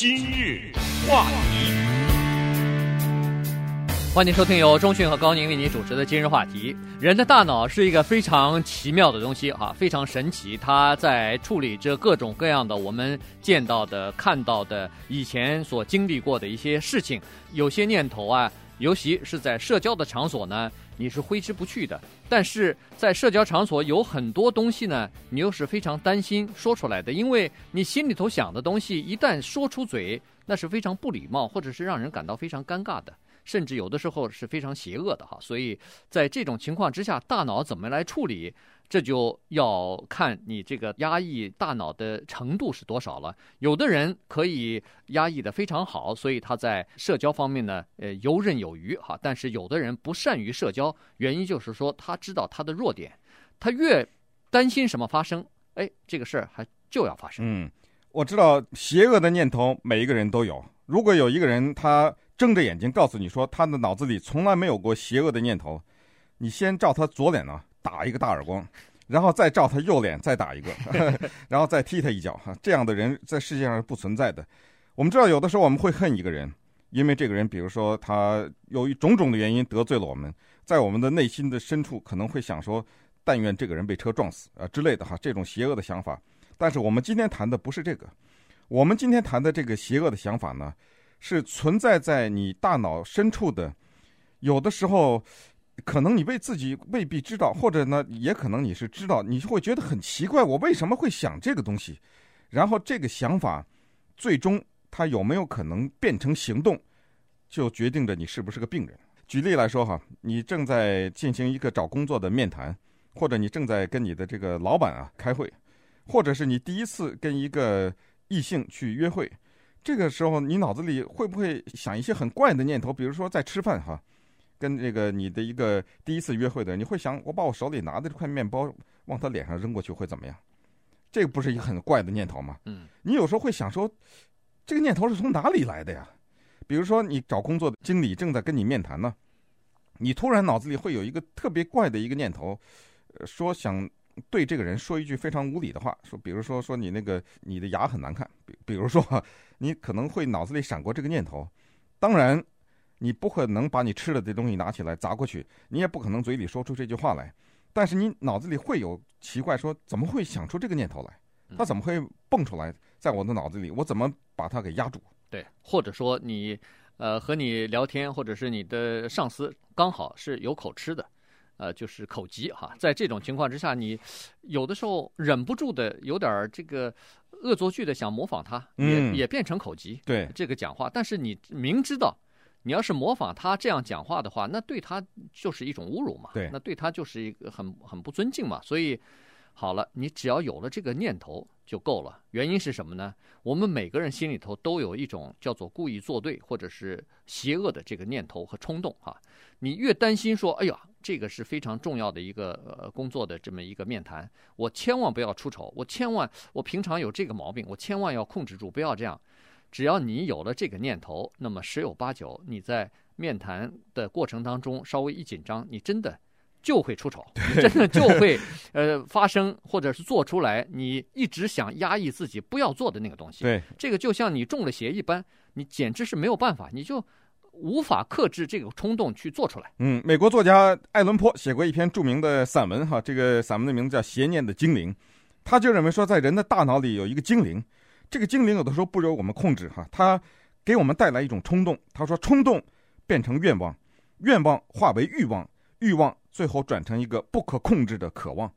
今日话题，欢迎收听由钟迅和高宁为您主持的今日话题。人的大脑是一个非常奇妙的东西啊，非常神奇。它在处理着各种各样的我们见到的、看到的、以前所经历过的一些事情。有些念头啊，尤其是在社交的场所呢。你是挥之不去的，但是在社交场所有很多东西呢，你又是非常担心说出来的，因为你心里头想的东西一旦说出嘴，那是非常不礼貌，或者是让人感到非常尴尬的，甚至有的时候是非常邪恶的哈。所以在这种情况之下，大脑怎么来处理？这就要看你这个压抑大脑的程度是多少了。有的人可以压抑得非常好，所以他在社交方面呢，呃，游刃有余哈。但是有的人不善于社交，原因就是说他知道他的弱点，他越担心什么发生，哎，这个事儿还就要发生。嗯，我知道邪恶的念头每一个人都有。如果有一个人他睁着眼睛告诉你说他的脑子里从来没有过邪恶的念头，你先照他左脸呢。打一个大耳光，然后再照他右脸再打一个，然后再踢他一脚。哈，这样的人在世界上是不存在的。我们知道，有的时候我们会恨一个人，因为这个人，比如说他由于种种的原因得罪了我们，在我们的内心的深处可能会想说，但愿这个人被车撞死啊之类的哈，这种邪恶的想法。但是我们今天谈的不是这个，我们今天谈的这个邪恶的想法呢，是存在在你大脑深处的，有的时候。可能你为自己未必知道，或者呢，也可能你是知道，你会觉得很奇怪，我为什么会想这个东西？然后这个想法，最终它有没有可能变成行动，就决定着你是不是个病人。举例来说哈，你正在进行一个找工作的面谈，或者你正在跟你的这个老板啊开会，或者是你第一次跟一个异性去约会，这个时候你脑子里会不会想一些很怪的念头？比如说在吃饭哈。跟这个你的一个第一次约会的人，你会想，我把我手里拿的这块面包往他脸上扔过去会怎么样？这个不是一个很怪的念头吗？嗯，你有时候会想说，这个念头是从哪里来的呀？比如说你找工作的经理正在跟你面谈呢，你突然脑子里会有一个特别怪的一个念头，说想对这个人说一句非常无理的话，说比如说说你那个你的牙很难看，比比如说你可能会脑子里闪过这个念头，当然。你不可能把你吃了的东西拿起来砸过去，你也不可能嘴里说出这句话来，但是你脑子里会有奇怪，说怎么会想出这个念头来？他怎么会蹦出来在我的脑子里？我怎么把它给压住？对，或者说你，呃，和你聊天，或者是你的上司刚好是有口吃的，呃，就是口疾哈，在这种情况之下，你有的时候忍不住的有点这个恶作剧的想模仿他，也、嗯、也变成口疾。对，这个讲话，但是你明知道。你要是模仿他这样讲话的话，那对他就是一种侮辱嘛。对，那对他就是一个很很不尊敬嘛。所以，好了，你只要有了这个念头就够了。原因是什么呢？我们每个人心里头都有一种叫做故意作对或者是邪恶的这个念头和冲动哈。你越担心说，哎呀，这个是非常重要的一个呃工作的这么一个面谈，我千万不要出丑，我千万我平常有这个毛病，我千万要控制住，不要这样。只要你有了这个念头，那么十有八九你在面谈的过程当中稍微一紧张，你真的就会出丑，真的就会呃发生或者是做出来你一直想压抑自己不要做的那个东西。对，这个就像你中了邪一般，你简直是没有办法，你就无法克制这个冲动去做出来。嗯，美国作家艾伦坡写过一篇著名的散文哈，这个散文的名字叫《邪念的精灵》，他就认为说，在人的大脑里有一个精灵。这个精灵有的时候不由我们控制，哈，它给我们带来一种冲动。他说，冲动变成愿望，愿望化为欲望，欲望最后转成一个不可控制的渴望。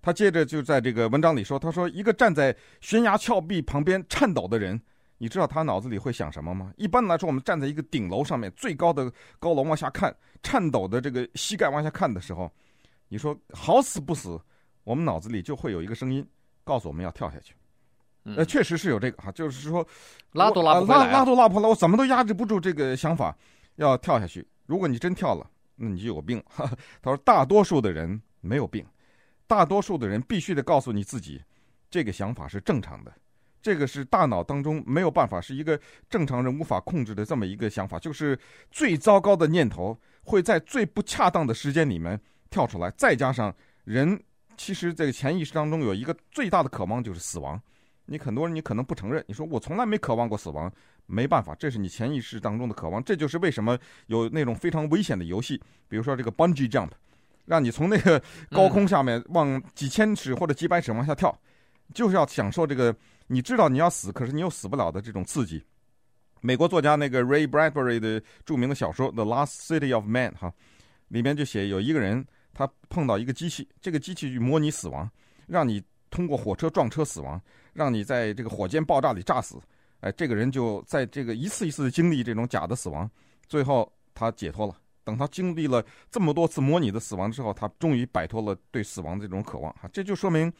他接着就在这个文章里说，他说，一个站在悬崖峭壁旁边颤抖的人，你知道他脑子里会想什么吗？一般来说，我们站在一个顶楼上面最高的高楼往下看，颤抖的这个膝盖往下看的时候，你说好死不死，我们脑子里就会有一个声音告诉我们要跳下去。呃，确实是有这个哈，就是说拉都拉不拉拉都拉不回来，我怎么都压制不住这个想法，要跳下去。如果你真跳了，那你就有病。哈哈，他说，大多数的人没有病，大多数的人必须得告诉你自己，这个想法是正常的，这个是大脑当中没有办法，是一个正常人无法控制的这么一个想法，就是最糟糕的念头会在最不恰当的时间里面跳出来，再加上人其实这个潜意识当中有一个最大的渴望就是死亡。你很多人你可能不承认，你说我从来没渴望过死亡，没办法，这是你潜意识当中的渴望。这就是为什么有那种非常危险的游戏，比如说这个 bungee jump，让你从那个高空下面往几千尺或者几百尺往下跳，就是要享受这个你知道你要死，可是你又死不了的这种刺激。美国作家那个 Ray Bradbury 的著名的小说《The Last City of Man》哈，里面就写有一个人他碰到一个机器，这个机器去模拟死亡，让你通过火车撞车死亡，让你在这个火箭爆炸里炸死，哎，这个人就在这个一次一次的经历这种假的死亡，最后他解脱了。等他经历了这么多次模拟的死亡之后，他终于摆脱了对死亡的这种渴望哈，这就说明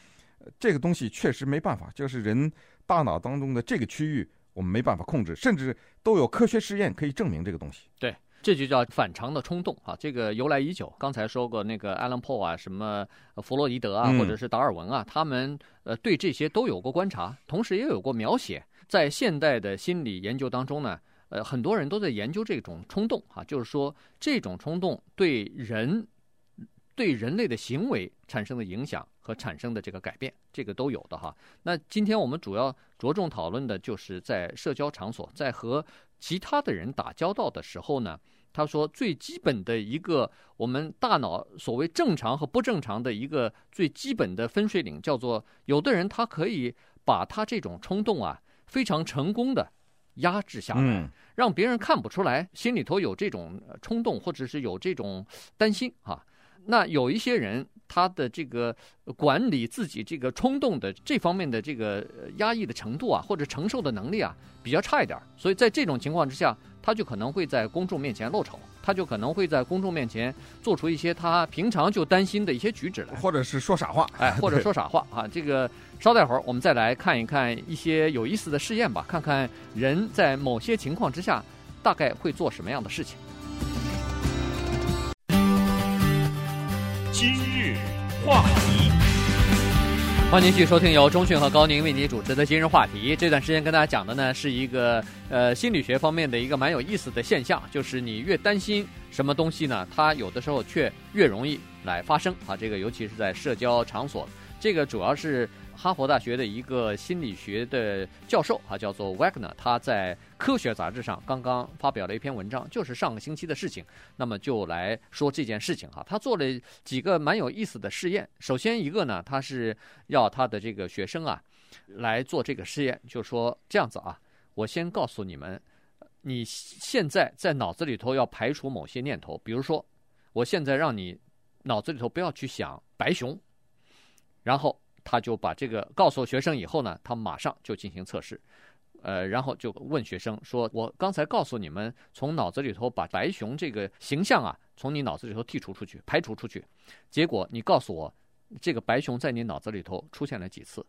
这个东西确实没办法，就是人大脑当中的这个区域。我们没办法控制，甚至都有科学实验可以证明这个东西。对，这就叫反常的冲动啊！这个由来已久。刚才说过那个 Alan Poe 啊，什么弗洛伊德啊，或者是达尔文啊，嗯、他们呃对这些都有过观察，同时也有过描写。在现代的心理研究当中呢，呃，很多人都在研究这种冲动啊，就是说这种冲动对人。对人类的行为产生的影响和产生的这个改变，这个都有的哈。那今天我们主要着重讨论的就是在社交场所，在和其他的人打交道的时候呢，他说最基本的一个我们大脑所谓正常和不正常的一个最基本的分水岭，叫做有的人他可以把他这种冲动啊非常成功的压制下来，让别人看不出来心里头有这种冲动或者是有这种担心啊。那有一些人，他的这个管理自己这个冲动的这方面的这个压抑的程度啊，或者承受的能力啊，比较差一点，所以在这种情况之下，他就可能会在公众面前露丑，他就可能会在公众面前做出一些他平常就担心的一些举止来，或者是说傻话，哎，或者说傻话啊。这个稍待会儿，我们再来看一看一些有意思的试验吧，看看人在某些情况之下大概会做什么样的事情。今日话题，欢迎继续收听由中讯和高宁为你主持的今日话题。这段时间跟大家讲的呢，是一个呃心理学方面的一个蛮有意思的现象，就是你越担心什么东西呢，它有的时候却越容易来发生啊。这个尤其是在社交场所，这个主要是。哈佛大学的一个心理学的教授啊，叫做 Wagner，他在《科学》杂志上刚刚发表了一篇文章，就是上个星期的事情。那么就来说这件事情哈，他做了几个蛮有意思的试验。首先一个呢，他是要他的这个学生啊来做这个试验，就说这样子啊，我先告诉你们，你现在在脑子里头要排除某些念头，比如说，我现在让你脑子里头不要去想白熊，然后。他就把这个告诉学生以后呢，他马上就进行测试，呃，然后就问学生说：“我刚才告诉你们，从脑子里头把白熊这个形象啊，从你脑子里头剔除出去，排除出去。结果你告诉我，这个白熊在你脑子里头出现了几次？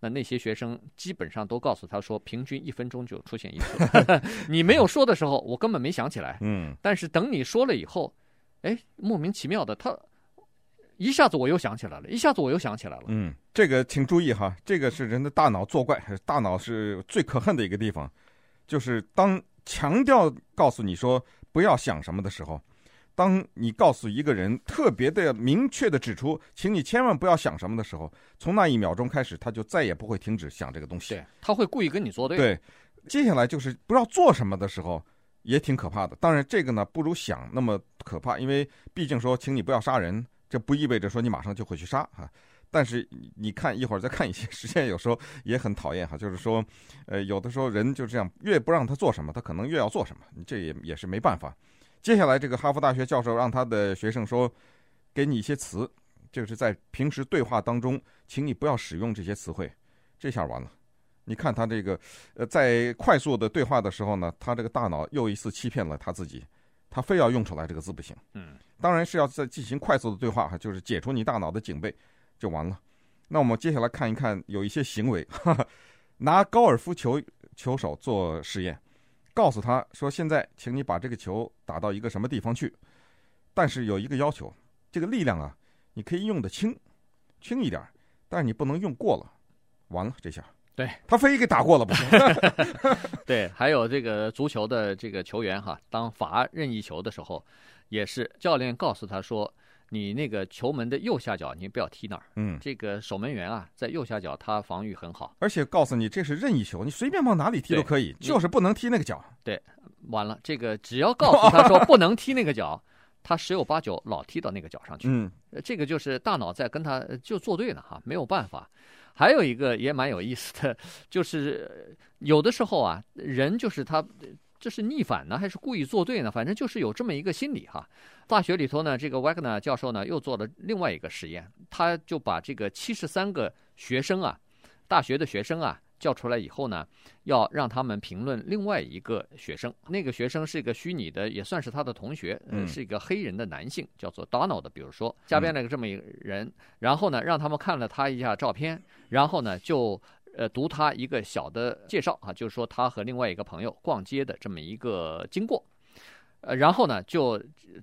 那那些学生基本上都告诉他说，平均一分钟就出现一次。你没有说的时候，我根本没想起来。嗯，但是等你说了以后，哎，莫名其妙的他。”一下子我又想起来了，一下子我又想起来了。嗯，这个请注意哈，这个是人的大脑作怪，大脑是最可恨的一个地方，就是当强调告诉你说不要想什么的时候，当你告诉一个人特别的明确的指出，请你千万不要想什么的时候，从那一秒钟开始，他就再也不会停止想这个东西。对，他会故意跟你作对。对，接下来就是不知道做什么的时候，也挺可怕的。当然，这个呢不如想那么可怕，因为毕竟说，请你不要杀人。这不意味着说你马上就会去杀哈，但是你看一会儿再看一些 实验，有时候也很讨厌哈。就是说，呃，有的时候人就这样，越不让他做什么，他可能越要做什么，这也也是没办法。接下来，这个哈佛大学教授让他的学生说，给你一些词，就是在平时对话当中，请你不要使用这些词汇。这下完了，你看他这个，呃，在快速的对话的时候呢，他这个大脑又一次欺骗了他自己。他非要用出来这个字不行，嗯，当然是要再进行快速的对话哈，就是解除你大脑的警备，就完了。那我们接下来看一看，有一些行为，哈哈，拿高尔夫球球手做实验，告诉他说：“现在，请你把这个球打到一个什么地方去，但是有一个要求，这个力量啊，你可以用得轻，轻一点，但是你不能用过了。”完了，这下。对，他非给打过了不行。对，还有这个足球的这个球员哈，当罚任意球的时候，也是教练告诉他说：“你那个球门的右下角，你不要踢那儿。嗯，这个守门员啊，在右下角，他防御很好。而且告诉你，这是任意球，你随便往哪里踢都可以，就是不能踢那个角。对，完了，这个只要告诉他说 不能踢那个角，他十有八九老踢到那个角上去。嗯，这个就是大脑在跟他就作对呢哈，没有办法。还有一个也蛮有意思的，就是有的时候啊，人就是他。这是逆反呢，还是故意作对呢？反正就是有这么一个心理哈。大学里头呢，这个 Wagner 教授呢又做了另外一个实验，他就把这个七十三个学生啊，大学的学生啊叫出来以后呢，要让他们评论另外一个学生。那个学生是一个虚拟的，也算是他的同学，嗯，是一个黑人的男性，叫做 Donald。比如说，加编了个这么一个人，然后呢，让他们看了他一下照片，然后呢就。呃，读他一个小的介绍啊，就是说他和另外一个朋友逛街的这么一个经过，呃，然后呢就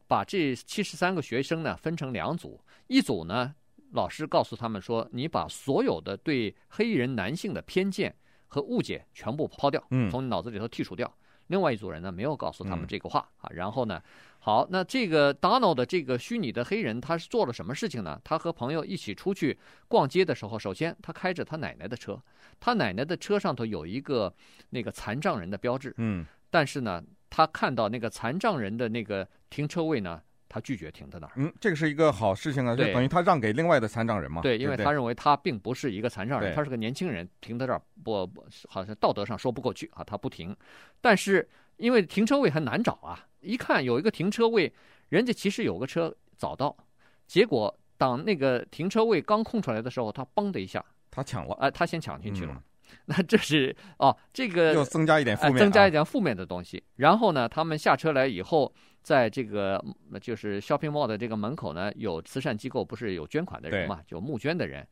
把这七十三个学生呢分成两组，一组呢老师告诉他们说，你把所有的对黑人男性的偏见和误解全部抛掉，嗯，从你脑子里头剔除掉。另外一组人呢没有告诉他们这个话啊，然后呢。好，那这个 Donald 的这个虚拟的黑人，他是做了什么事情呢？他和朋友一起出去逛街的时候，首先他开着他奶奶的车，他奶奶的车上头有一个那个残障人的标志，嗯，但是呢，他看到那个残障人的那个停车位呢，他拒绝停在那儿。嗯，这个是一个好事情啊，就等于他让给另外的残障人嘛。对，因为他认为他并不是一个残障人，他是个年轻人，停在这儿不，不好像道德上说不过去啊，他不停。但是因为停车位很难找啊，一看有一个停车位。人家其实有个车早到，结果当那个停车位刚空出来的时候，他嘣的一下，他抢了，哎、呃，他先抢进去了。嗯、那这是哦，这个又增加一点负面、啊呃，增加一点负面的东西。然后呢，他们下车来以后，在这个就是 shopping mall 的这个门口呢，有慈善机构不是有捐款的人嘛，就募捐的人，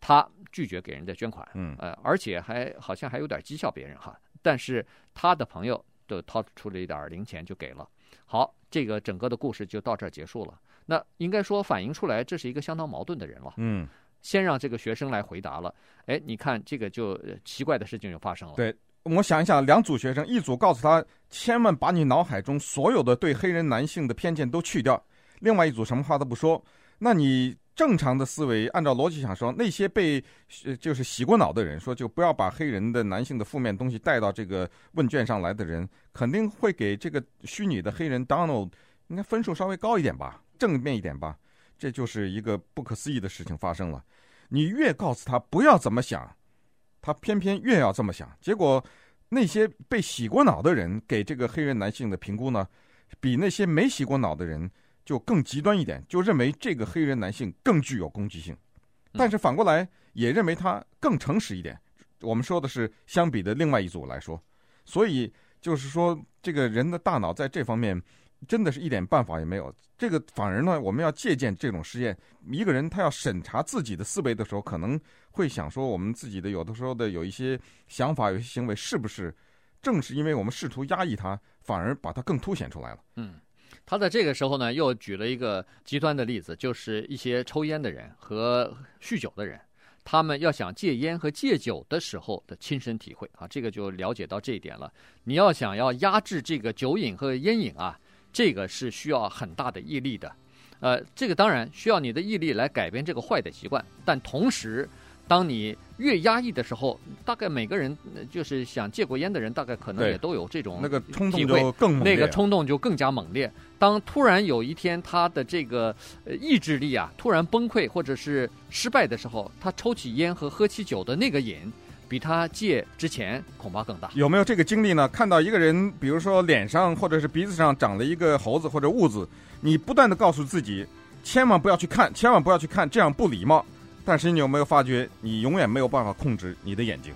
他拒绝给人家捐款，嗯，呃，而且还好像还有点讥笑别人哈。但是他的朋友就掏出了一点零钱就给了。好，这个整个的故事就到这儿结束了。那应该说反映出来，这是一个相当矛盾的人了。嗯，先让这个学生来回答了。哎，你看这个就奇怪的事情就发生了。对，我想一想，两组学生，一组告诉他千万把你脑海中所有的对黑人男性的偏见都去掉，另外一组什么话都不说。那你正常的思维，按照逻辑想说，那些被就是洗过脑的人，说就不要把黑人的男性的负面东西带到这个问卷上来的人，肯定会给这个虚拟的黑人 Donald 应该分数稍微高一点吧，正面一点吧。这就是一个不可思议的事情发生了。你越告诉他不要怎么想，他偏偏越要这么想。结果那些被洗过脑的人给这个黑人男性的评估呢，比那些没洗过脑的人。就更极端一点，就认为这个黑人男性更具有攻击性，但是反过来也认为他更诚实一点。我们说的是相比的另外一组来说，所以就是说，这个人的大脑在这方面真的是一点办法也没有。这个反而呢，我们要借鉴这种实验。一个人他要审查自己的思维的时候，可能会想说，我们自己的有的时候的有一些想法、有些行为，是不是正是因为我们试图压抑它，反而把它更凸显出来了？嗯。他在这个时候呢，又举了一个极端的例子，就是一些抽烟的人和酗酒的人，他们要想戒烟和戒酒的时候的亲身体会啊，这个就了解到这一点了。你要想要压制这个酒瘾和烟瘾啊，这个是需要很大的毅力的。呃，这个当然需要你的毅力来改变这个坏的习惯，但同时。当你越压抑的时候，大概每个人就是想戒过烟的人，大概可能也都有这种那个冲动就更猛烈，那个冲动就更加猛烈。当突然有一天他的这个呃意志力啊突然崩溃或者是失败的时候，他抽起烟和喝起酒的那个瘾，比他戒之前恐怕更大。有没有这个经历呢？看到一个人，比如说脸上或者是鼻子上长了一个猴子或者痦子，你不断的告诉自己，千万不要去看，千万不要去看，这样不礼貌。但是你有没有发觉，你永远没有办法控制你的眼睛？